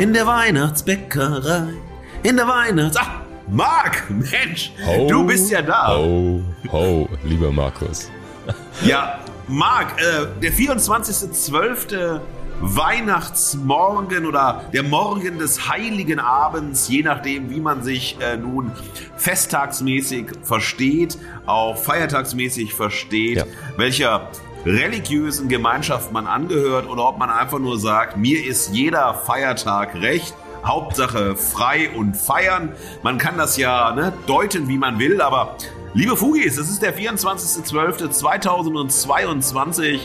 in der Weihnachtsbäckerei, in der Weihnachts... Ach, Marc, Mensch, Ho, du bist ja da. Ho, ho, lieber Markus. Ja, Marc, äh, der 24.12. Weihnachtsmorgen oder der Morgen des heiligen Abends, je nachdem, wie man sich äh, nun festtagsmäßig versteht, auch feiertagsmäßig versteht, Ja. welcher religiösen Gemeinschaft man angehört oder ob man einfach nur sagt, mir ist jeder Feiertag recht. Hauptsache frei und feiern. Man kann das ja ne, deuten, wie man will, aber liebe Fugis, es ist der 24.12.2022.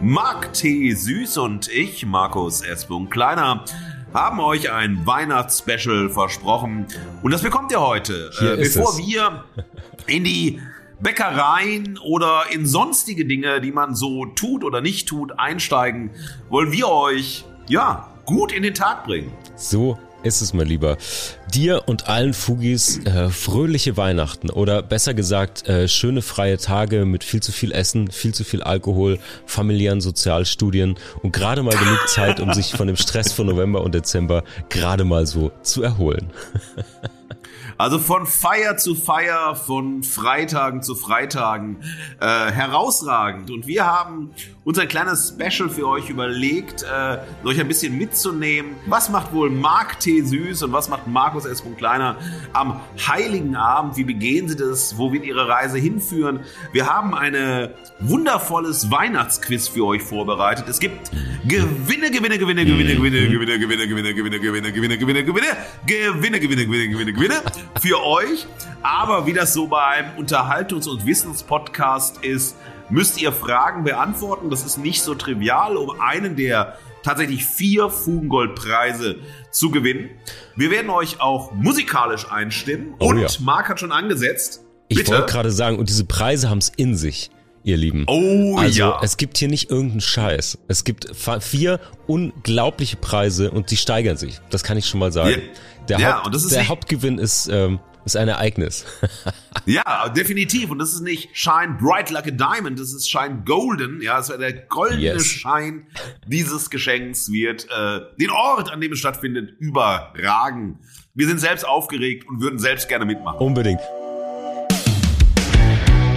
Marc T. Süß und ich, Markus S. Kleiner, haben euch ein Weihnachtsspecial versprochen. Und das bekommt ihr heute. Äh, bevor es. wir in die Bäckereien oder in sonstige Dinge, die man so tut oder nicht tut, einsteigen, wollen wir euch, ja, gut in den Tag bringen. So ist es, mein Lieber. Dir und allen Fugis äh, fröhliche Weihnachten oder besser gesagt äh, schöne freie Tage mit viel zu viel Essen, viel zu viel Alkohol, familiären Sozialstudien und gerade mal genug Zeit, um sich von dem Stress von November und Dezember gerade mal so zu erholen. Also von Feier zu Feier, von Freitagen zu Freitagen, äh, herausragend. Und wir haben uns ein kleines Special für euch überlegt, äh, euch ein bisschen mitzunehmen. Was macht wohl Marc T. Süß und was macht Markus S. Kleiner am Heiligen Abend? Wie begehen sie das? Wo wird ihre Reise hinführen? Wir haben ein wundervolles Weihnachtsquiz für euch vorbereitet. Es gibt Gewinne, Gewinne, Gewinne, Gewinne, Gewinne, Gewinne, Gewinne, Gewinne, Gewinne, Gewinne, Gewinne, Gewinne, Gewinne, Gewinne, Gewinne, Gewinne, Gewinne, Gewinne für euch. Aber wie das so beim Unterhaltungs- und Wissenspodcast ist, müsst ihr Fragen beantworten. Das ist nicht so trivial, um einen der tatsächlich vier Fugengoldpreise zu gewinnen. Wir werden euch auch musikalisch einstimmen. Oh und ja. Marc hat schon angesetzt. Ich wollte gerade sagen, und diese Preise haben es in sich, ihr Lieben. Oh also ja. es gibt hier nicht irgendeinen Scheiß. Es gibt vier unglaubliche Preise und die steigern sich. Das kann ich schon mal sagen. Der, Ja, Haupt, und das ist der Hauptgewinn ist, ähm, ist ein Ereignis. Ja, definitiv. Und das ist nicht Shine Bright Like a Diamond, das ist Shine Golden. Ja, es wird der goldene Yes. Schein dieses Geschenks wird äh, den Ort, an dem es stattfindet, überragen. Wir sind selbst aufgeregt und würden selbst gerne mitmachen. Unbedingt.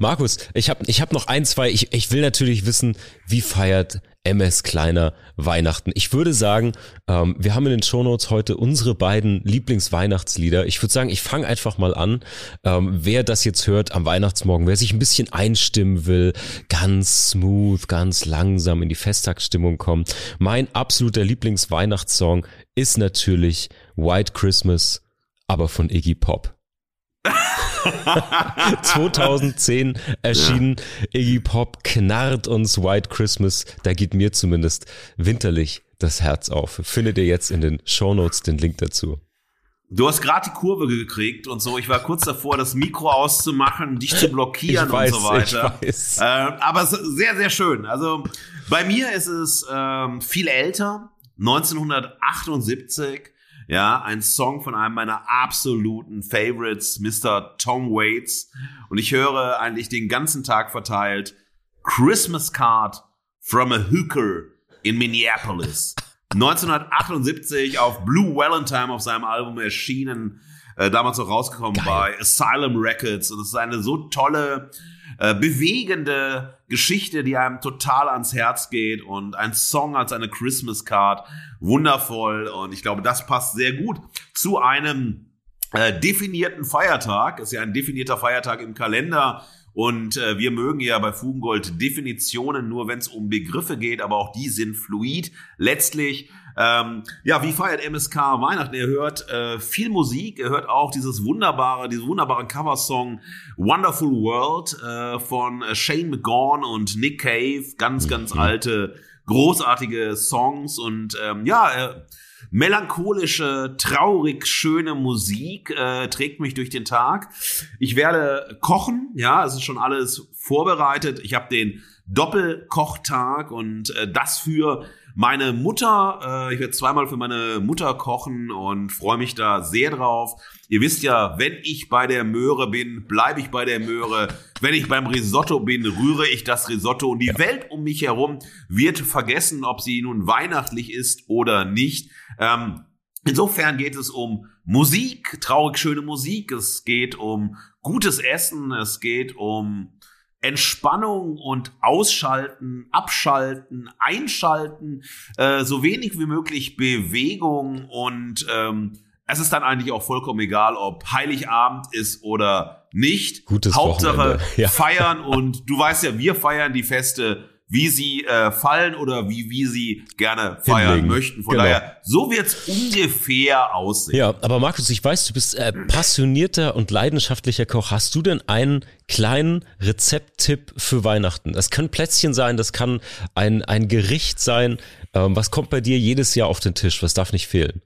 Markus, ich habe ich hab noch ein, zwei. Ich, ich will natürlich wissen, wie feiert MS Kleiner Weihnachten? Ich würde sagen, ähm, wir haben in den Shownotes heute unsere beiden Lieblingsweihnachtslieder. Ich würde sagen, ich fange einfach mal an. Ähm, wer das jetzt hört am Weihnachtsmorgen, wer sich ein bisschen einstimmen will, ganz smooth, ganz langsam in die Festtagsstimmung kommen. Mein absoluter Lieblingsweihnachtssong ist natürlich White Christmas, aber von Iggy Pop. 2010 erschienen. Iggy Pop knarrt uns White Christmas. Da geht mir zumindest winterlich das Herz auf. Findet ihr jetzt in den Shownotes den Link dazu. Du hast gerade die Kurve gekriegt und so. Ich war kurz davor, das Mikro auszumachen, dich zu blockieren weiß, und so weiter. ich weiß. Äh, aber sehr, sehr schön. Also bei mir ist es ähm, viel älter, 1978. Ja, ein Song von einem meiner absoluten Favorites, Mr. Tom Waits. Und ich höre eigentlich den ganzen Tag verteilt Christmas Card from a Hooker in Minneapolis. 1978 auf Blue Valentine auf seinem Album erschienen, äh, damals auch rausgekommen Geil. bei Asylum Records. Und es ist eine so tolle, äh, bewegende Geschichte, die einem total ans Herz geht und ein Song als eine Christmas Card. Wundervoll. Und ich glaube, das passt sehr gut zu einem äh, definierten Feiertag. Ist ja ein definierter Feiertag im Kalender. Und äh, wir mögen ja bei Fugengold Definitionen nur, wenn es um Begriffe geht, aber auch die sind fluid. Letztlich, ähm, ja, wie feiert MSK Weihnachten? Er hört äh, viel Musik, er hört auch dieses wunderbare, diesen wunderbaren Coversong Wonderful World äh, von Shane McGaughan und Nick Cave, ganz, ganz alte großartige Songs und ähm, ja, äh, melancholische, traurig schöne Musik äh, trägt mich durch den Tag. Ich werde kochen, ja, es ist schon alles vorbereitet. Ich habe den Doppelkochtag und äh, das für meine Mutter. Äh, ich werde zweimal für meine Mutter kochen und freue mich da sehr drauf. Ihr wisst ja, wenn ich bei der Möhre bin, bleibe ich bei der Möhre. Wenn ich beim Risotto bin, rühre ich das Risotto und die ja. Welt um mich herum wird vergessen, ob sie nun weihnachtlich ist oder nicht. Ähm, insofern geht es um Musik, traurig schöne Musik. Es geht um gutes Essen. Es geht um Entspannung und Ausschalten, Abschalten, Einschalten, äh, so wenig wie möglich Bewegung und ähm, es ist dann eigentlich auch vollkommen egal, ob Heiligabend ist oder nicht. Gutes Hauptsache ja. feiern und du weißt ja, wir feiern die Feste wie sie äh, fallen oder wie, wie sie gerne feiern Hinlegen. möchten. Von genau. daher, so wird's ungefähr aussehen. Ja, aber Markus, ich weiß, du bist äh, passionierter und leidenschaftlicher Koch. Hast du denn einen kleinen Rezepttipp für Weihnachten? Das kann Plätzchen sein, das kann ein, ein Gericht sein. Ähm, was kommt bei dir jedes Jahr auf den Tisch? Was darf nicht fehlen?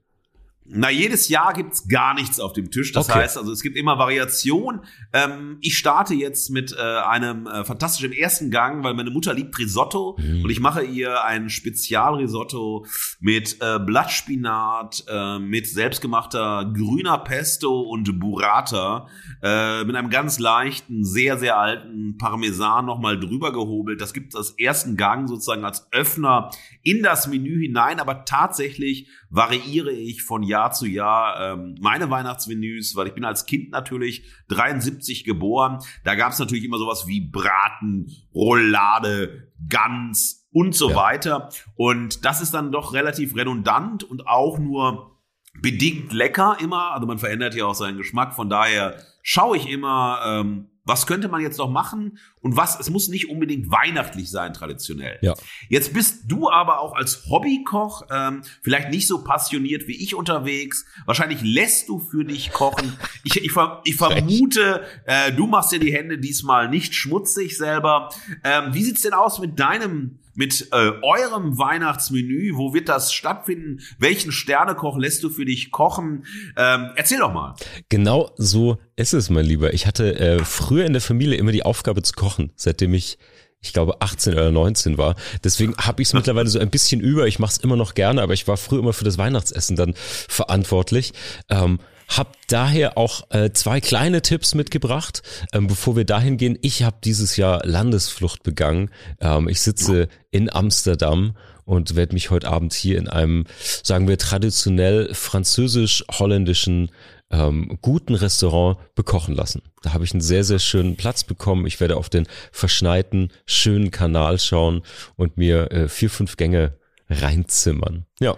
Na, jedes Jahr gibt's gar nichts auf dem Tisch. Das okay. heißt, also es gibt immer Variation. Ähm, ich starte jetzt mit äh, einem äh, fantastischen ersten Gang, weil meine Mutter liebt Risotto mhm. und ich mache ihr ein Spezialrisotto mit äh, Blattspinat, äh, mit selbstgemachter grüner Pesto und Burrata, äh, mit einem ganz leichten, sehr, sehr alten Parmesan nochmal drüber gehobelt. Das gibt als ersten Gang sozusagen als Öffner in das Menü hinein, aber tatsächlich variiere ich von Jahr zu Jahr ähm, meine Weihnachtsmenüs, weil ich bin als Kind natürlich 73 geboren. Da gab es natürlich immer sowas wie Braten, Roulade, Gans und so ja. weiter. Und das ist dann doch relativ redundant und auch nur bedingt lecker immer. Also man verändert ja auch seinen Geschmack. Von daher schaue ich immer, ähm, was könnte man jetzt noch machen und was, es muss nicht unbedingt weihnachtlich sein, traditionell. Ja. Jetzt bist du aber auch als Hobbykoch ähm, vielleicht nicht so passioniert wie ich unterwegs. Wahrscheinlich lässt du für dich kochen. Ich, ich, ich vermute, äh, du machst dir die Hände diesmal nicht schmutzig selber. Ähm, wie sieht's denn aus mit deinem mit äh, eurem Weihnachtsmenü. Wo wird das stattfinden? Welchen Sternekoch lässt du für dich kochen? Ähm, erzähl doch mal. Genau so ist es, mein Lieber. Ich hatte äh, früher in der Familie immer die Aufgabe zu kochen, seitdem ich ich glaube 18 oder 19 war. Deswegen habe ich es mittlerweile so ein bisschen über. Ich mache es immer noch gerne, aber ich war früher immer für das Weihnachtsessen dann verantwortlich. Ähm, hab daher auch äh, zwei kleine Tipps mitgebracht, ähm, bevor wir dahin gehen. Ich habe dieses Jahr Landesflucht begangen. Ähm, ich sitze in Amsterdam und werde mich heute Abend hier in einem, sagen wir, traditionell französisch-holländischen ähm, guten Restaurant bekochen lassen. Da habe ich einen sehr, sehr schönen Platz bekommen. Ich werde auf den verschneiten, schönen Kanal schauen und mir äh, vier, fünf Gänge reinzimmern. Ja.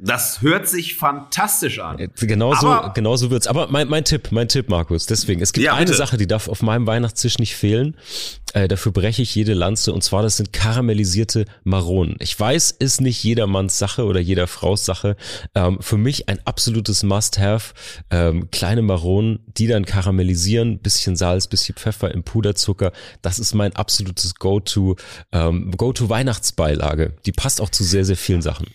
Das hört sich fantastisch an. Äh, genauso, aber, genauso wird's. Aber mein, mein Tipp, mein Tipp, Markus. Deswegen, es gibt ja, eine Sache, die darf auf meinem Weihnachtstisch nicht fehlen. Äh, dafür breche ich jede Lanze. Und zwar, das sind karamellisierte Maronen. Ich weiß, ist nicht jedermanns Sache oder jeder Frau's Sache. Ähm, für mich ein absolutes Must-Have. Ähm, kleine Maronen, die dann karamellisieren. Bisschen Salz, bisschen Pfeffer im Puderzucker. Das ist mein absolutes Go-To, ähm, Go-To Weihnachtsbeilage. Die passt auch zu sehr, sehr vielen Sachen.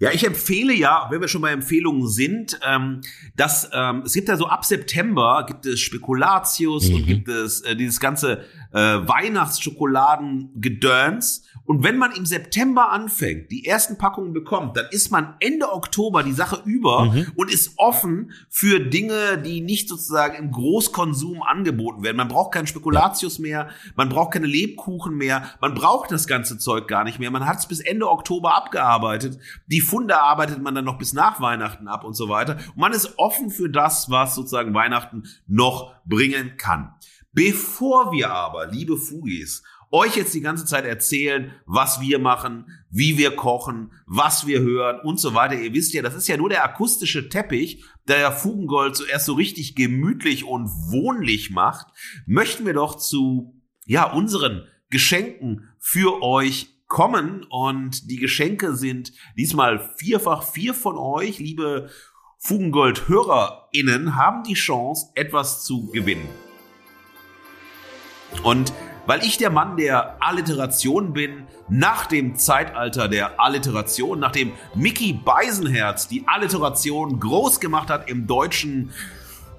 Ja, ich empfehle ja, wenn wir schon bei Empfehlungen sind, ähm, dass ähm, es gibt ja so ab September gibt es Spekulatius mhm. und gibt es äh, dieses ganze äh, Weihnachtsschokoladen-Gedöns. Und wenn man im September anfängt, die ersten Packungen bekommt, dann ist man Ende Oktober die Sache über mhm. und ist offen für Dinge, die nicht sozusagen im Großkonsum angeboten werden. Man braucht keinen Spekulatius mehr, man braucht keine Lebkuchen mehr, man braucht das ganze Zeug gar nicht mehr. Man hat es bis Ende Oktober abgearbeitet. Die Funde arbeitet man dann noch bis nach Weihnachten ab und so weiter. Und man ist offen für das, was sozusagen Weihnachten noch bringen kann. Bevor wir aber, liebe Fugis, euch jetzt die ganze Zeit erzählen, was wir machen, wie wir kochen, was wir hören und so weiter. Ihr wisst ja, das ist ja nur der akustische Teppich, der Fugengold zuerst so richtig gemütlich und wohnlich macht. Möchten wir doch zu, ja, unseren Geschenken für euch kommen und die Geschenke sind diesmal vierfach vier von euch, liebe Fugengold-HörerInnen, haben die Chance, etwas zu gewinnen. Und weil ich der Mann der Alliteration bin, nach dem Zeitalter der Alliteration, nachdem Mickey Beisenherz die Alliteration groß gemacht hat im deutschen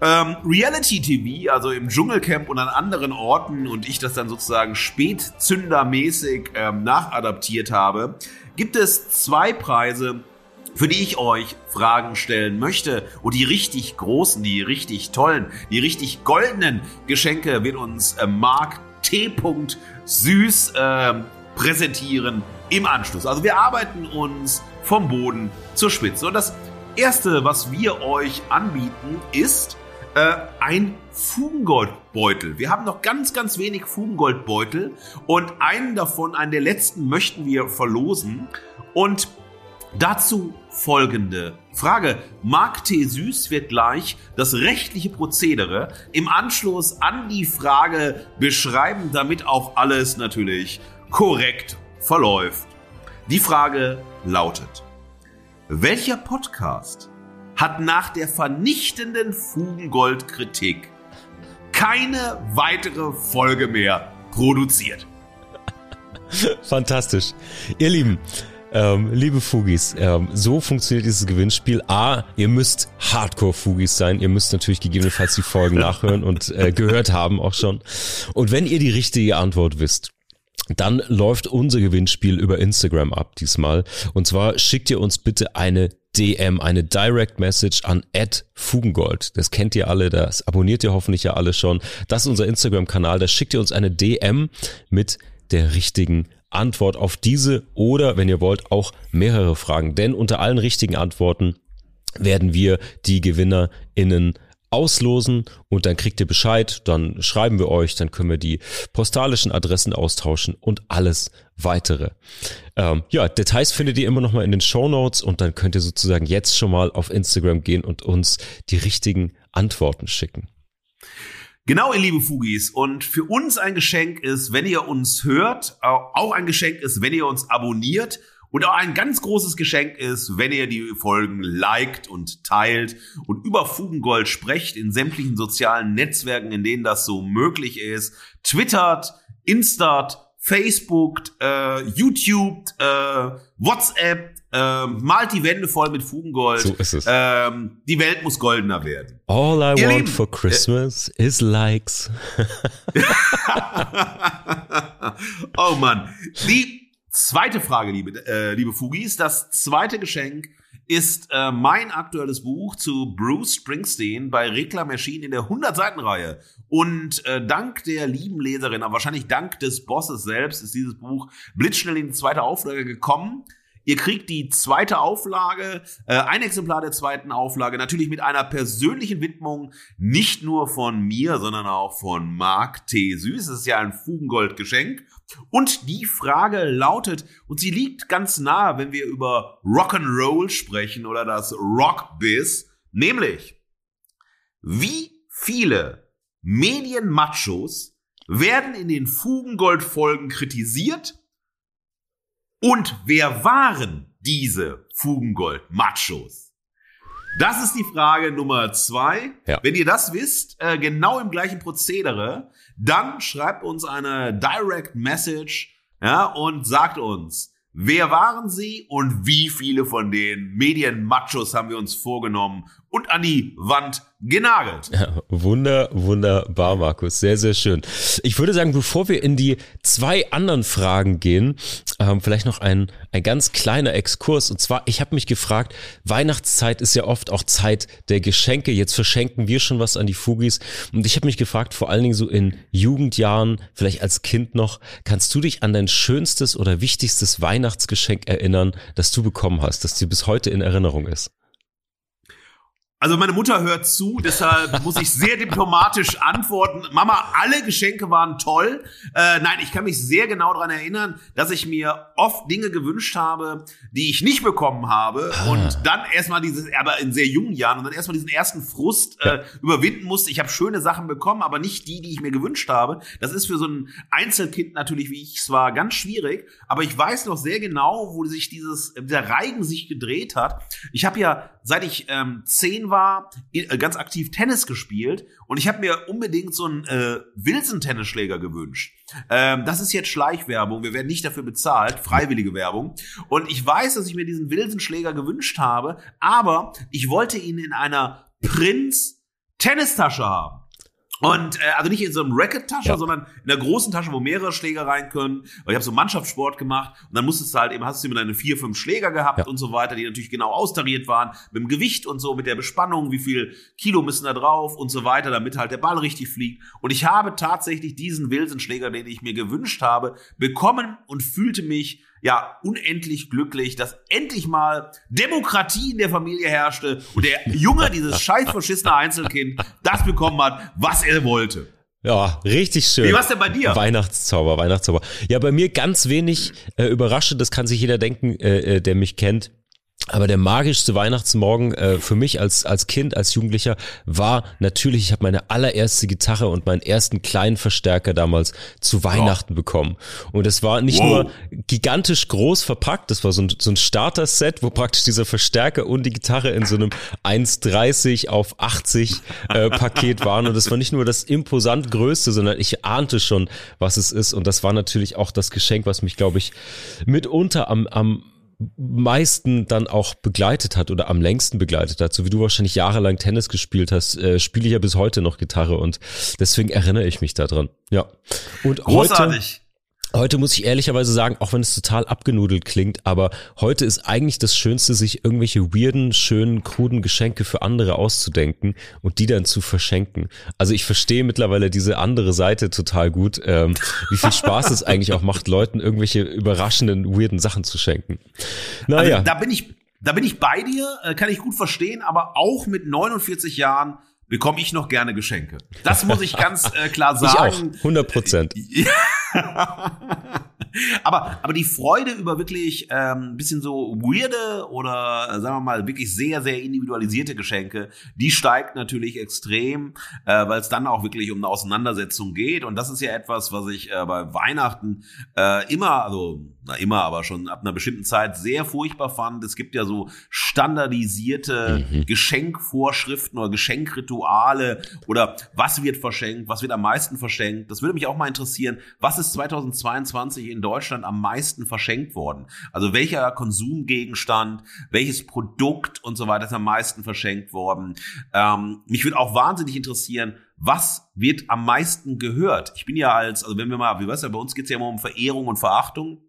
ähm, Reality TV, also im Dschungelcamp und an anderen Orten und ich das dann sozusagen spätzündermäßig ähm, nachadaptiert habe, gibt es zwei Preise, für die ich euch Fragen stellen möchte. Und die richtig großen, die richtig tollen, die richtig goldenen Geschenke wird uns äh, Marc T. Süß äh, präsentieren im Anschluss. Also wir arbeiten uns vom Boden zur Spitze. Und das erste, was wir euch anbieten, ist äh, ein Fugengoldbeutel. Wir haben noch ganz, ganz wenig Fugengoldbeutel und einen davon, einen der letzten, möchten wir verlosen. Und dazu folgende Frage. Mark T. Süß wird gleich das rechtliche Prozedere im Anschluss an die Frage beschreiben, damit auch alles natürlich korrekt verläuft. Die Frage lautet, welcher Podcast hat nach der vernichtenden Fugengold-Kritik keine weitere Folge mehr produziert. Fantastisch. Ihr Lieben, ähm, liebe Fugis, ähm, so funktioniert dieses Gewinnspiel. A, ihr müsst Hardcore-Fugis sein. Ihr müsst natürlich gegebenenfalls die Folgen nachhören und äh, gehört haben auch schon. Und wenn ihr die richtige Antwort wisst, dann läuft unser Gewinnspiel über Instagram ab diesmal. Und zwar schickt ihr uns bitte eine DM, eine Direct Message an Fugengold. Das kennt ihr alle, das abonniert ihr hoffentlich ja alle schon. Das ist unser Instagram-Kanal, da schickt ihr uns eine DM mit der richtigen Antwort auf diese oder, wenn ihr wollt, auch mehrere Fragen. Denn unter allen richtigen Antworten werden wir die GewinnerInnen auslosen und dann kriegt ihr Bescheid, dann schreiben wir euch, dann können wir die postalischen Adressen austauschen und alles weitere. Ähm, ja, Details findet ihr immer noch mal in den Show Notes und dann könnt ihr sozusagen jetzt schon mal auf Instagram gehen und uns die richtigen Antworten schicken. Genau, ihr liebe Fugis. Und für uns ein Geschenk ist, wenn ihr uns hört, auch ein Geschenk ist, wenn ihr uns abonniert und auch ein ganz großes Geschenk ist, wenn ihr die Folgen liked und teilt und über Fugengold sprecht in sämtlichen sozialen Netzwerken, in denen das so möglich ist. Twittert, Instat, Facebook, äh, YouTube, äh, WhatsApp, äh, malt die Wände voll mit Fugengold. So ist es. Ähm, die Welt muss goldener werden. All I Ihr want Lieben, for Christmas äh, is likes. oh Mann. Die Zweite Frage, liebe, äh, liebe Fugis. Das zweite Geschenk ist äh, mein aktuelles Buch zu Bruce Springsteen bei Reklam erschienen in der 100-Seiten-Reihe. Und äh, dank der lieben Leserin, aber wahrscheinlich dank des Bosses selbst, ist dieses Buch blitzschnell in die zweite Auflage gekommen. Ihr kriegt die zweite Auflage, äh, ein Exemplar der zweiten Auflage, natürlich mit einer persönlichen Widmung, nicht nur von mir, sondern auch von Marc T. Süß. Es ist ja ein Fugengold-Geschenk. Und die Frage lautet, und sie liegt ganz nah, wenn wir über Rock'n'Roll sprechen oder das Rock-Biz, nämlich, wie viele Medienmachos werden in den Fugengold-Folgen kritisiert und wer waren diese Fugengold-Machos? Das ist die Frage Nummer zwei. Ja. Wenn ihr das wisst, äh, genau im gleichen Prozedere, dann schreibt uns eine Direct Message ja, und sagt uns, wer waren sie und wie viele von den Medienmachos haben wir uns vorgenommen und an die Wand genagelt. Ja, wunder, wunderbar, Markus. Sehr, sehr schön. Ich würde sagen, bevor wir in die zwei anderen Fragen gehen, ähm, vielleicht noch ein, ein ganz kleiner Exkurs. Und zwar, ich habe mich gefragt, Weihnachtszeit ist ja oft auch Zeit der Geschenke. Jetzt verschenken wir schon was an die Fugis. Und ich habe mich gefragt, vor allen Dingen so in Jugendjahren, vielleicht als Kind noch, kannst du dich an dein schönstes oder wichtigstes Weihnachtsgeschenk erinnern, das du bekommen hast, das dir bis heute in Erinnerung ist? Also meine Mutter hört zu, deshalb muss ich sehr diplomatisch antworten. Mama, alle Geschenke waren toll. Äh, nein, ich kann mich sehr genau daran erinnern, dass ich mir oft Dinge gewünscht habe, die ich nicht bekommen habe ah. und dann erstmal dieses, aber in sehr jungen Jahren und dann erstmal diesen ersten Frust äh, ja. überwinden musste. Ich habe schöne Sachen bekommen, aber nicht die, die ich mir gewünscht habe. Das ist für so ein Einzelkind natürlich, wie ich es war, ganz schwierig. Aber ich weiß noch sehr genau, wo sich dieses der Reigen sich gedreht hat. Ich habe ja, seit ich ähm, zehn war, äh, ganz aktiv Tennis gespielt und ich habe mir unbedingt so einen äh, Wilson-Tennisschläger gewünscht. Ähm, das ist jetzt Schleichwerbung, wir werden nicht dafür bezahlt, freiwillige Werbung. Und ich weiß, dass ich mir diesen Wilson-Schläger gewünscht habe, aber ich wollte ihn in einer Prinz Tennistasche haben. Und äh, also nicht in so einem Racket-Tasche, ja. sondern in einer großen Tasche, wo mehrere Schläger rein können. Weil ich habe so Mannschaftssport gemacht und dann musstest du halt eben, hast du immer deine vier, fünf Schläger gehabt ja. und so weiter, die natürlich genau austariert waren, mit dem Gewicht und so, mit der Bespannung, wie viel Kilo müssen da drauf und so weiter, damit halt der Ball richtig fliegt. Und ich habe tatsächlich diesen Wilson-Schläger, den ich mir gewünscht habe, bekommen und fühlte mich ja unendlich glücklich, dass endlich mal Demokratie in der Familie herrschte und der Junge, dieses scheiß verschissene Einzelkind, das bekommen hat, was er wollte. Ja, richtig schön. Wie war's denn bei dir? Weihnachtszauber, Weihnachtszauber. Ja, bei mir ganz wenig äh, überraschend, das kann sich jeder denken, äh, äh der mich kennt. Aber der magischste Weihnachtsmorgen äh, für mich als als Kind, als Jugendlicher war natürlich, ich habe meine allererste Gitarre und meinen ersten kleinen Verstärker damals zu Weihnachten oh. bekommen. Und es war nicht wow. nur gigantisch groß verpackt, das war so ein, so ein Starter-Set, wo praktisch dieser Verstärker und die Gitarre in so einem 1,30 auf 80 äh, Paket waren. Und es war nicht nur das imposant größte, sondern ich ahnte schon, was es ist. Und das war natürlich auch das Geschenk, was mich, glaube ich, mitunter am, am meisten dann auch begleitet hat oder am längsten begleitet hat, so wie du wahrscheinlich jahrelang Tennis gespielt hast, äh, spiele ich ja bis heute noch Gitarre und deswegen erinnere ich mich daran. Ja. Und Großartig. heute Heute muss ich ehrlicherweise sagen, auch wenn es total abgenudelt klingt, aber heute ist eigentlich das Schönste, sich irgendwelche weirden, schönen, kruden Geschenke für andere auszudenken und die dann zu verschenken. Also ich verstehe mittlerweile diese andere Seite total gut, ähm, wie viel Spaß es eigentlich auch macht, Leuten irgendwelche überraschenden, weirden Sachen zu schenken. Naja. Also, da bin ich, da bin ich bei dir, äh, kann ich gut verstehen, aber auch mit 49 Jahren bekomme ich noch gerne Geschenke. Das muss ich ganz äh, klar sagen. Ich auch, 100 Prozent. aber, aber die Freude über wirklich ähm, bisschen so weirde oder äh, sagen wir mal wirklich sehr, sehr individualisierte Geschenke, die steigt natürlich extrem, äh, weil es dann auch wirklich um eine Auseinandersetzung geht. Und das ist ja etwas, was ich äh, bei Weihnachten äh, immer, also na immer, aber schon ab einer bestimmten Zeit sehr furchtbar fand. Es gibt ja so standardisierte mhm. Geschenkvorschriften oder Geschenkrituale oder was wird verschenkt, was wird am meisten verschenkt. Das würde mich auch mal interessieren. Was ist 2022 in Deutschland am meisten verschenkt worden? Also welcher Konsumgegenstand, welches Produkt und so weiter ist am meisten verschenkt worden? Ähm, mich würde auch wahnsinnig interessieren, was wird am meisten gehört? Ich bin ja als, also wenn wir mal, wie weißt du, bei uns geht es ja immer um Verehrung und Verachtung.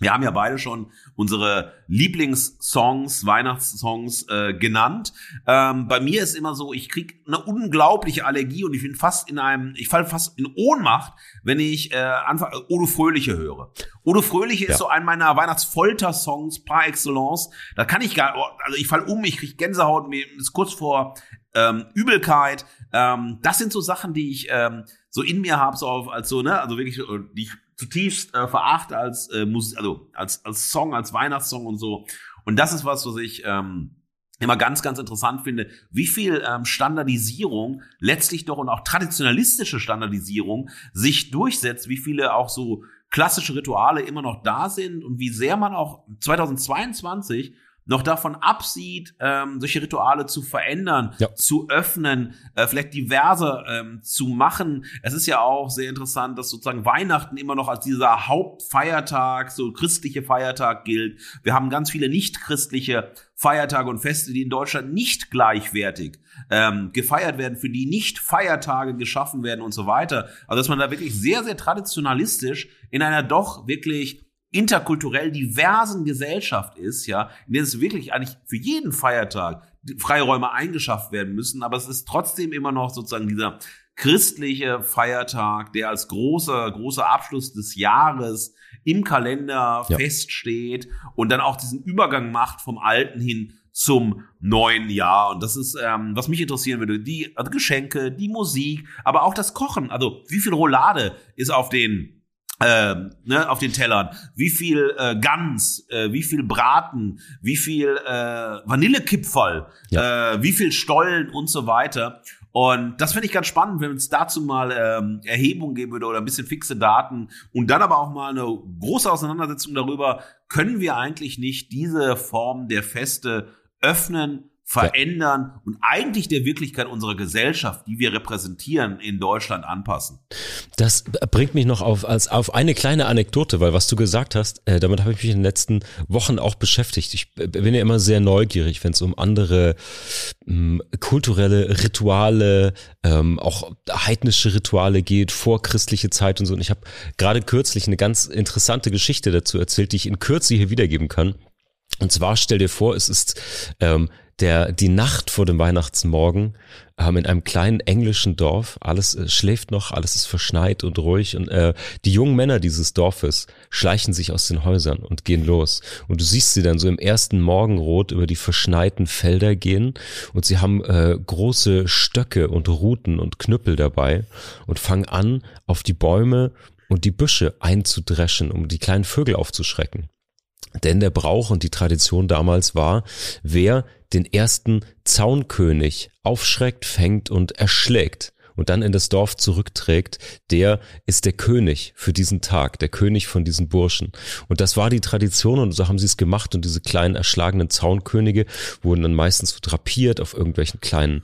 Wir haben ja beide schon unsere Lieblingssongs, Weihnachtssongs äh, genannt. Ähm, bei mir ist immer so, ich krieg eine unglaubliche Allergie und ich bin fast in einem, ich falle fast in Ohnmacht, wenn ich äh, einfach Odo Fröhliche höre. Odo Fröhliche ja. ist so ein meiner Weihnachtsfolter-Songs par excellence. Da kann ich gar, also ich fall um, ich krieg Gänsehaut, mir ist kurz vor ähm, Übelkeit. Ähm, das sind so Sachen, die ich ähm, so in mir habe, so auf, als so, ne, also wirklich, die ich zutiefst äh, verachte als äh, Musik, also als als Song, als Weihnachtssong und so. Und das ist was, was ich ähm, immer ganz, ganz interessant finde, wie viel ähm, Standardisierung letztlich doch und auch traditionalistische Standardisierung sich durchsetzt, wie viele auch so klassische Rituale immer noch da sind und wie sehr man auch 2022 noch davon absieht, ähm, solche Rituale zu verändern, ja. zu öffnen, äh, vielleicht diverser ähm, zu machen. Es ist ja auch sehr interessant, dass sozusagen Weihnachten immer noch als dieser Hauptfeiertag, so christliche Feiertag gilt. Wir haben ganz viele nicht christliche Feiertage und Feste, die in Deutschland nicht gleichwertig ähm, gefeiert werden, für die nicht Feiertage geschaffen werden und so weiter. Also dass man da wirklich sehr, sehr traditionalistisch in einer doch wirklich interkulturell diversen Gesellschaft ist, ja, in der es wirklich eigentlich für jeden Feiertag Freiräume eingeschafft werden müssen, aber es ist trotzdem immer noch sozusagen dieser christliche Feiertag, der als großer, großer Abschluss des Jahres im Kalender ja. feststeht und dann auch diesen Übergang macht vom Alten hin zum neuen Jahr. Und das ist, ähm, was mich interessieren würde, die also Geschenke, die Musik, aber auch das Kochen. Also wie viel Roulade ist auf den äh, ne, auf den Tellern, wie viel äh, Gans, äh, wie viel Braten, wie viel äh, Vanillekipferl, ja. äh, wie viel Stollen und so weiter. Und das finde ich ganz spannend, wenn es dazu mal ähm, Erhebungen geben würde oder ein bisschen fixe Daten und dann aber auch mal eine große Auseinandersetzung darüber, können wir eigentlich nicht diese Form der Feste öffnen, verändern ja. und eigentlich der Wirklichkeit unserer Gesellschaft, die wir repräsentieren, in Deutschland anpassen. Das bringt mich noch auf, als, auf eine kleine Anekdote, weil was du gesagt hast, äh, damit habe ich mich in den letzten Wochen auch beschäftigt. Ich bin ja immer sehr neugierig, wenn es um andere ähm, kulturelle Rituale, ähm, auch heidnische Rituale geht, vorchristliche Zeit und so. Und ich habe gerade kürzlich eine ganz interessante Geschichte dazu erzählt, die ich in Kürze hier wiedergeben kann. Und zwar stell dir vor, es ist ähm, der die Nacht vor dem Weihnachtsmorgen ähm, in einem kleinen englischen Dorf. Alles äh, schläft noch, alles ist verschneit und ruhig und äh, die jungen Männer dieses Dorfes schleichen sich aus den Häusern und gehen los. Und du siehst sie dann so im ersten Morgenrot über die verschneiten Felder gehen und sie haben äh, große Stöcke und Ruten und Knüppel dabei und fangen an, auf die Bäume und die Büsche einzudreschen, um die kleinen Vögel aufzuschrecken. Denn der Brauch und die Tradition damals war, wer den ersten Zaunkönig aufschreckt, fängt und erschlägt und dann in das Dorf zurückträgt, der ist der König für diesen Tag, der König von diesen Burschen. Und das war die Tradition und so haben sie es gemacht und diese kleinen erschlagenen Zaunkönige wurden dann meistens so drapiert auf irgendwelchen kleinen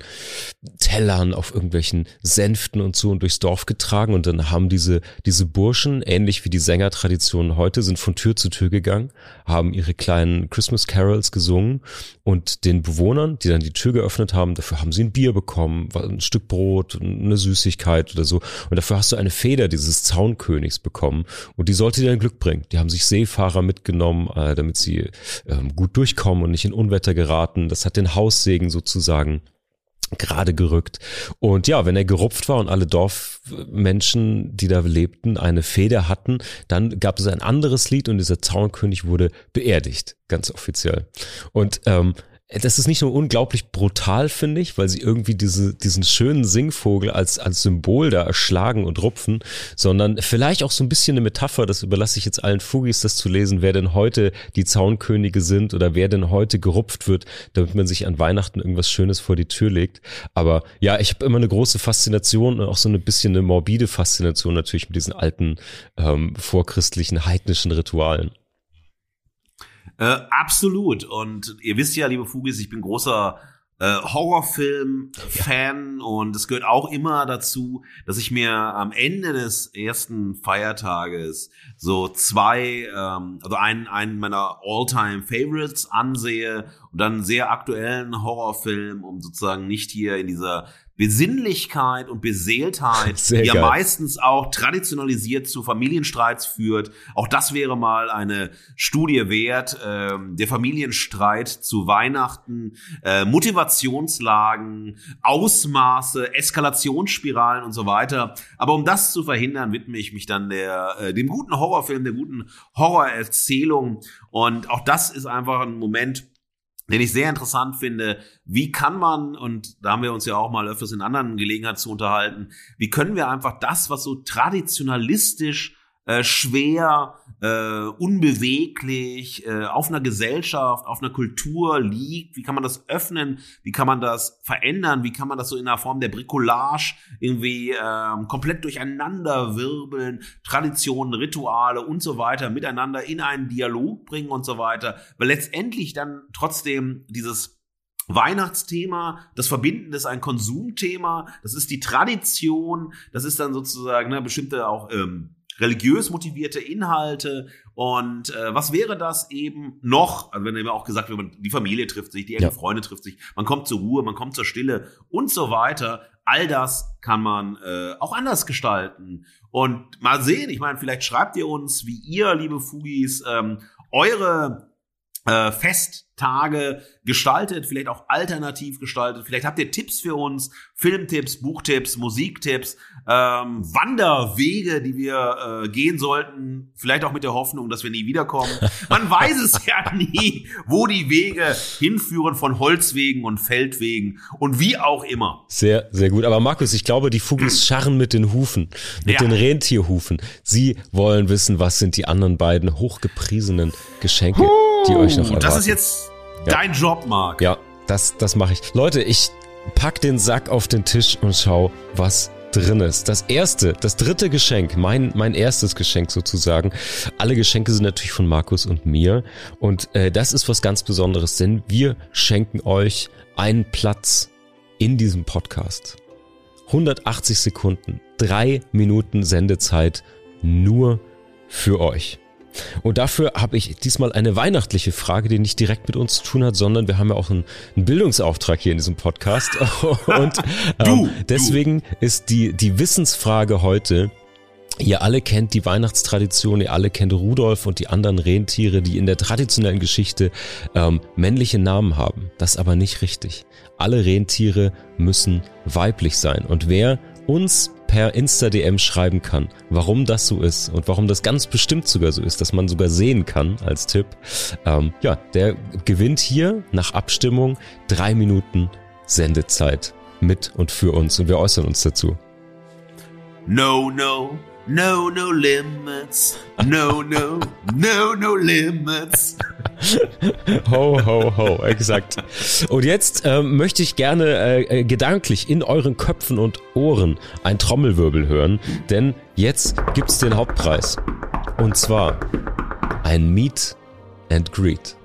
Tellern, auf irgendwelchen Sänften und so und durchs Dorf getragen und dann haben diese, diese Burschen, ähnlich wie die Sängertraditionen heute, sind von Tür zu Tür gegangen, haben ihre kleinen Christmas Carols gesungen und den Bewohnern, die dann die Tür geöffnet haben, dafür haben sie ein Bier bekommen, ein Stück Brot, eine Süßigkeit oder so. Und dafür hast du eine Feder dieses Zaunkönigs bekommen. Und die sollte dir ein Glück bringen. Die haben sich Seefahrer mitgenommen, äh, damit sie ähm, gut durchkommen und nicht in Unwetter geraten. Das hat den Haussegen sozusagen gerade gerückt. Und ja, wenn er gerupft war und alle Dorfmenschen, die da lebten, eine Feder hatten, dann gab es ein anderes Lied und dieser Zaunkönig wurde beerdigt, ganz offiziell. Und ähm, das ist nicht nur unglaublich brutal, finde ich, weil sie irgendwie diese, diesen schönen Singvogel als, als Symbol da erschlagen und rupfen, sondern vielleicht auch so ein bisschen eine Metapher, das überlasse ich jetzt allen Fugis, das zu lesen, wer denn heute die Zaunkönige sind oder wer denn heute gerupft wird, damit man sich an Weihnachten irgendwas Schönes vor die Tür legt. Aber ja, ich habe immer eine große Faszination und auch so ein bisschen eine morbide Faszination natürlich mit diesen alten ähm, vorchristlichen heidnischen Ritualen. Äh, absolut. Und ihr wisst ja, liebe Fugis, ich bin großer äh, Horrorfilm-Fan ja. und es gehört auch immer dazu, dass ich mir am Ende des ersten Feiertages so zwei, ähm, also einen, einen meiner All-Time-Favorites ansehe und dann einen sehr aktuellen Horrorfilm, um sozusagen nicht hier in dieser Besinnlichkeit und Beseeltheit, Sehr die ja meistens auch traditionalisiert zu Familienstreits führt. Auch das wäre mal eine Studie wert. Ähm, der Familienstreit zu Weihnachten, äh, Motivationslagen, Ausmaße, Eskalationsspiralen und so weiter. Aber um das zu verhindern, widme ich mich dann der, äh, dem guten Horrorfilm, der guten Horrorerzählung. Und auch das ist einfach ein Moment, den ich sehr interessant finde. Wie kann man, und da haben wir uns ja auch mal öfters in anderen Gelegenheiten zu unterhalten, wie können wir einfach das, was so traditionalistisch äh, schwer, äh, unbeweglich, äh, auf einer Gesellschaft, auf einer Kultur liegt. Wie kann man das öffnen? Wie kann man das verändern? Wie kann man das so in der Form der Bricolage irgendwie äh, komplett durcheinander wirbeln? Traditionen, Rituale und so weiter miteinander in einen Dialog bringen und so weiter. Weil letztendlich dann trotzdem dieses Weihnachtsthema, das Verbinden ist ein Konsumthema, das ist die Tradition, das ist dann sozusagen ne, bestimmte auch ähm, religiös motivierte Inhalte. Und äh, was wäre das eben noch? Also wenn immer auch gesagt wird, die Familie trifft sich, die engen ja. Freunde trifft sich, man kommt zur Ruhe, man kommt zur Stille und so weiter. All das kann man äh, auch anders gestalten. Und mal sehen, ich meine, vielleicht schreibt ihr uns, wie ihr, liebe Fugis, ähm, eure äh, Festtage gestaltet, vielleicht auch alternativ gestaltet. Vielleicht habt ihr Tipps für uns, Filmtipps, Buchtipps, Musiktipps, ähm, Wanderwege, die wir äh, gehen sollten. Vielleicht auch mit der Hoffnung, dass wir nie wiederkommen. Man weiß es ja nie, wo die Wege hinführen von Holzwegen und Feldwegen und wie auch immer. Sehr, sehr gut. Aber Markus, ich glaube, die Fugis scharren mit den Hufen, mit ja. den Rentierhufen. Sie wollen wissen, was sind die anderen beiden hochgepriesenen Geschenke, die euch noch erwarten. Das ist jetzt ja. dein Job, Marc. Ja, das, das mache ich. Leute, ich pack den Sack auf den Tisch und schau, was drin ist. Das erste, das dritte Geschenk, mein, mein erstes Geschenk sozusagen. Alle Geschenke sind natürlich von Markus und mir. Und äh, das ist was ganz Besonderes, denn wir schenken euch einen Platz in diesem Podcast. 180 Sekunden, drei Minuten Sendezeit nur für euch. Und dafür habe ich diesmal eine weihnachtliche Frage, die nicht direkt mit uns zu tun hat, sondern wir haben ja auch einen, einen Bildungsauftrag hier in diesem Podcast. Und ähm, deswegen ist die, die Wissensfrage heute, Ihr alle kennt die Weihnachtstradition, ihr alle kennt Rudolf und die anderen Rentiere, die in der traditionellen Geschichte ähm, männliche Namen haben. Das ist aber nicht richtig. Alle Rentiere müssen weiblich sein. Und wer uns per Insta-DM schreiben kann, warum das so ist und warum das ganz bestimmt sogar so ist, dass man sogar sehen kann als Tipp, ähm, ja, der gewinnt hier nach Abstimmung drei Minuten Sendezeit mit und für uns und wir äußern uns dazu. No, no, no, no limits. No, no, no, no limits. ho, ho, ho, exakt. Und jetzt ähm, möchte ich gerne äh, äh, gedanklich in euren Köpfen und Ohren ein Trommelwirbel hören, denn jetzt gibt's den Hauptpreis. Und zwar ein Meet and Greet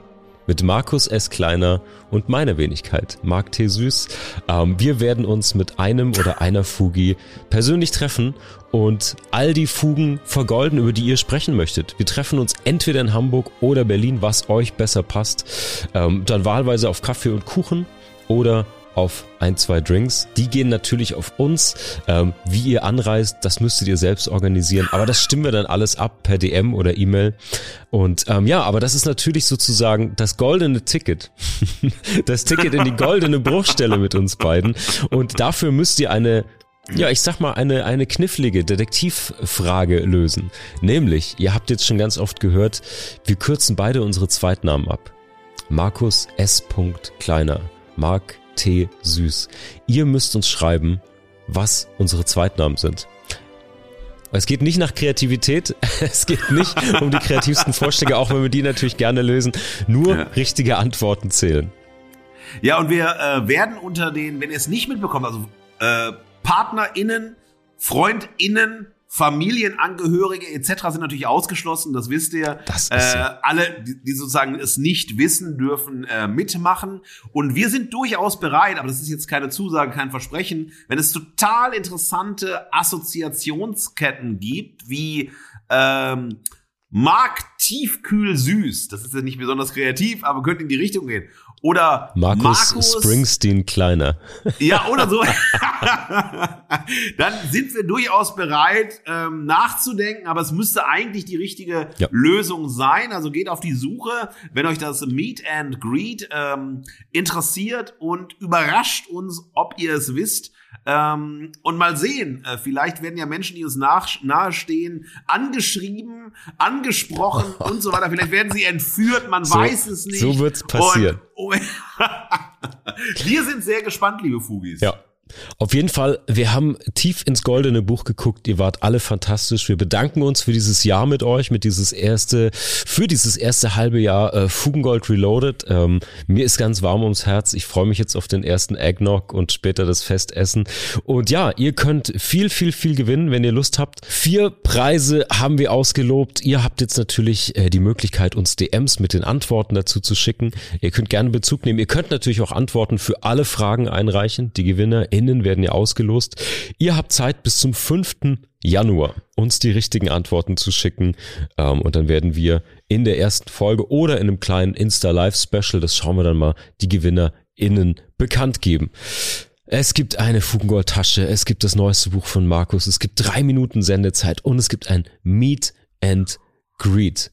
mit Markus S. Kleiner und meiner Wenigkeit, Marc T. Süß. Ähm, wir werden uns mit einem oder einer Fugi persönlich treffen und all die Fugen vergolden, über die ihr sprechen möchtet. Wir treffen uns entweder in Hamburg oder Berlin, was euch besser passt. Ähm, dann wahlweise auf Kaffee und Kuchen oder auf ein, zwei Drinks. Die gehen natürlich auf uns. Ähm, wie ihr anreist, das müsstet ihr selbst organisieren. Aber das stimmen wir dann alles ab per DM oder E-Mail. Und ähm, ja, aber das ist natürlich sozusagen das goldene Ticket. das Ticket in die goldene Bruchstelle mit uns beiden. Und dafür müsst ihr eine ja, ich sag mal, eine, eine knifflige Detektivfrage lösen. Nämlich, ihr habt jetzt schon ganz oft gehört, wir kürzen beide unsere Zweitnamen ab. Markus S. Kleiner. Mark T süß. Ihr müsst uns schreiben, was unsere Zweitnamen sind. Es geht nicht nach Kreativität, es geht nicht um die kreativsten Vorschläge, auch wenn wir die natürlich gerne lösen. Nur ja. richtige Antworten zählen. Ja, und wir äh, werden unter den, wenn ihr es nicht mitbekommt, also äh, PartnerInnen, FreundInnen, Familienangehörige etc. sind natürlich ausgeschlossen, das wisst ihr. Das ist äh, alle, die, die sozusagen es nicht wissen, dürfen äh, mitmachen. Und wir sind durchaus bereit, aber das ist jetzt keine Zusage, kein Versprechen, wenn es total interessante Assoziationsketten gibt, wie ähm, Mark Tiefkühl Süß. Das ist ja nicht besonders kreativ, aber könnte in die Richtung gehen. Oder Markus, Markus Springsteen kleiner. Ja, oder so. Dann sind wir durchaus bereit, ähm, nachzudenken, aber es müsste eigentlich die richtige ja. Lösung sein. Also geht auf die Suche, wenn euch das Meet and Greet ähm, interessiert und überrascht uns, ob ihr es wisst. Ähm, und mal sehen, äh, vielleicht werden ja Menschen, die uns nach, nahestehen, angeschrieben, angesprochen und so weiter. Vielleicht werden sie entführt, man so, weiß es nicht. So wird's passieren. Und, oh, wir sind sehr gespannt, liebe Fugis. Ja. Auf jeden Fall, wir haben tief ins goldene Buch geguckt. Ihr wart alle fantastisch. Wir bedanken uns für dieses Jahr mit euch, mit dieses erste, für dieses erste halbe Jahr äh, Fugengold Reloaded. Ähm, mir ist ganz warm ums Herz. Ich freue mich jetzt auf den ersten Eggnog und später das Festessen. Und ja, ihr könnt viel, viel, viel gewinnen, wenn ihr Lust habt. Vier Preise haben wir ausgelobt. Ihr habt jetzt natürlich äh, die Möglichkeit, uns DMs mit den Antworten dazu zu schicken. Ihr könnt gerne Bezug nehmen. Ihr könnt natürlich auch Antworten für alle Fragen einreichen. Die Gewinner in HörerInnen werden ja ausgelost. Ihr habt Zeit bis zum 5. Januar uns die richtigen Antworten zu schicken. Ähm, und dann werden wir in der ersten Folge oder in einem kleinen Insta-Live-Special, das schauen wir dann mal, die GewinnerInnen bekannt geben. Es gibt eine Fugengold-Tasche, es gibt das neueste Buch von Markus, es gibt drei Minuten Sendezeit und es gibt ein Meet and Greet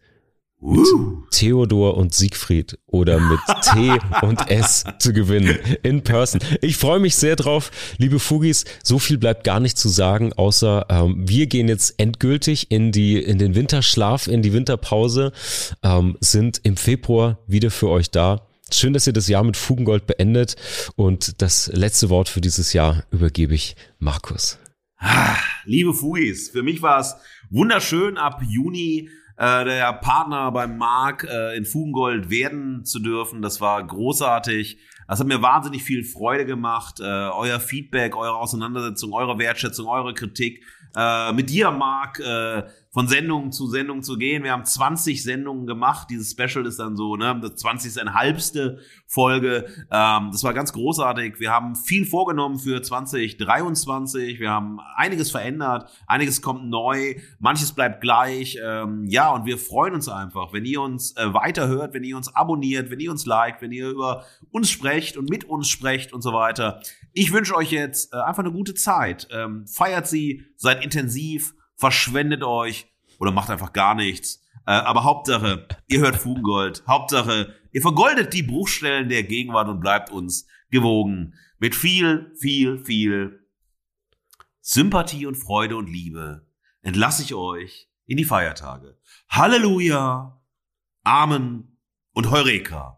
mit Theodor und Siegfried oder mit T und S zu gewinnen in person. Ich freue mich sehr drauf, liebe Fugis. So viel bleibt gar nicht zu sagen, außer ähm, wir gehen jetzt endgültig in die in den Winterschlaf, in die Winterpause, ähm, sind im Februar wieder für euch da. Schön, dass ihr das Jahr mit Fugengold beendet und das letzte Wort für dieses Jahr übergebe ich Markus. Ah, liebe Fugis, für mich war es wunderschön ab Juni äh, der Partner beim Mark äh, in Fugengold werden zu dürfen. Das war großartig. Das hat mir wahnsinnig viel Freude gemacht. Äh, euer Feedback, eure Auseinandersetzung, eure Wertschätzung, eure Kritik. Äh, mit dir, Marc, äh, von Sendung zu Sendung zu gehen. Wir haben 20 Sendungen gemacht. Dieses Special ist dann so, ne, das 20. halbste Folge. Ähm, das war ganz großartig. Wir haben viel vorgenommen für 2023. Wir haben einiges verändert. Einiges kommt neu. Manches bleibt gleich. Ähm, ja, und wir freuen uns einfach, wenn ihr uns äh, weiterhört, wenn ihr uns abonniert, wenn ihr uns liked, wenn ihr über uns sprecht und mit uns sprecht und so weiter. Ich wünsche euch jetzt äh, einfach eine gute Zeit. Ähm, feiert sie, seid intensiv, verschwendet euch oder macht einfach gar nichts. Äh, aber Hauptsache, ihr hört Fugengold. Hauptsache, ihr vergoldet die Bruchstellen der Gegenwart und bleibt uns gewogen. Mit viel, viel, viel Sympathie und Freude und Liebe entlasse ich euch in die Feiertage. Halleluja, Amen und Heureka.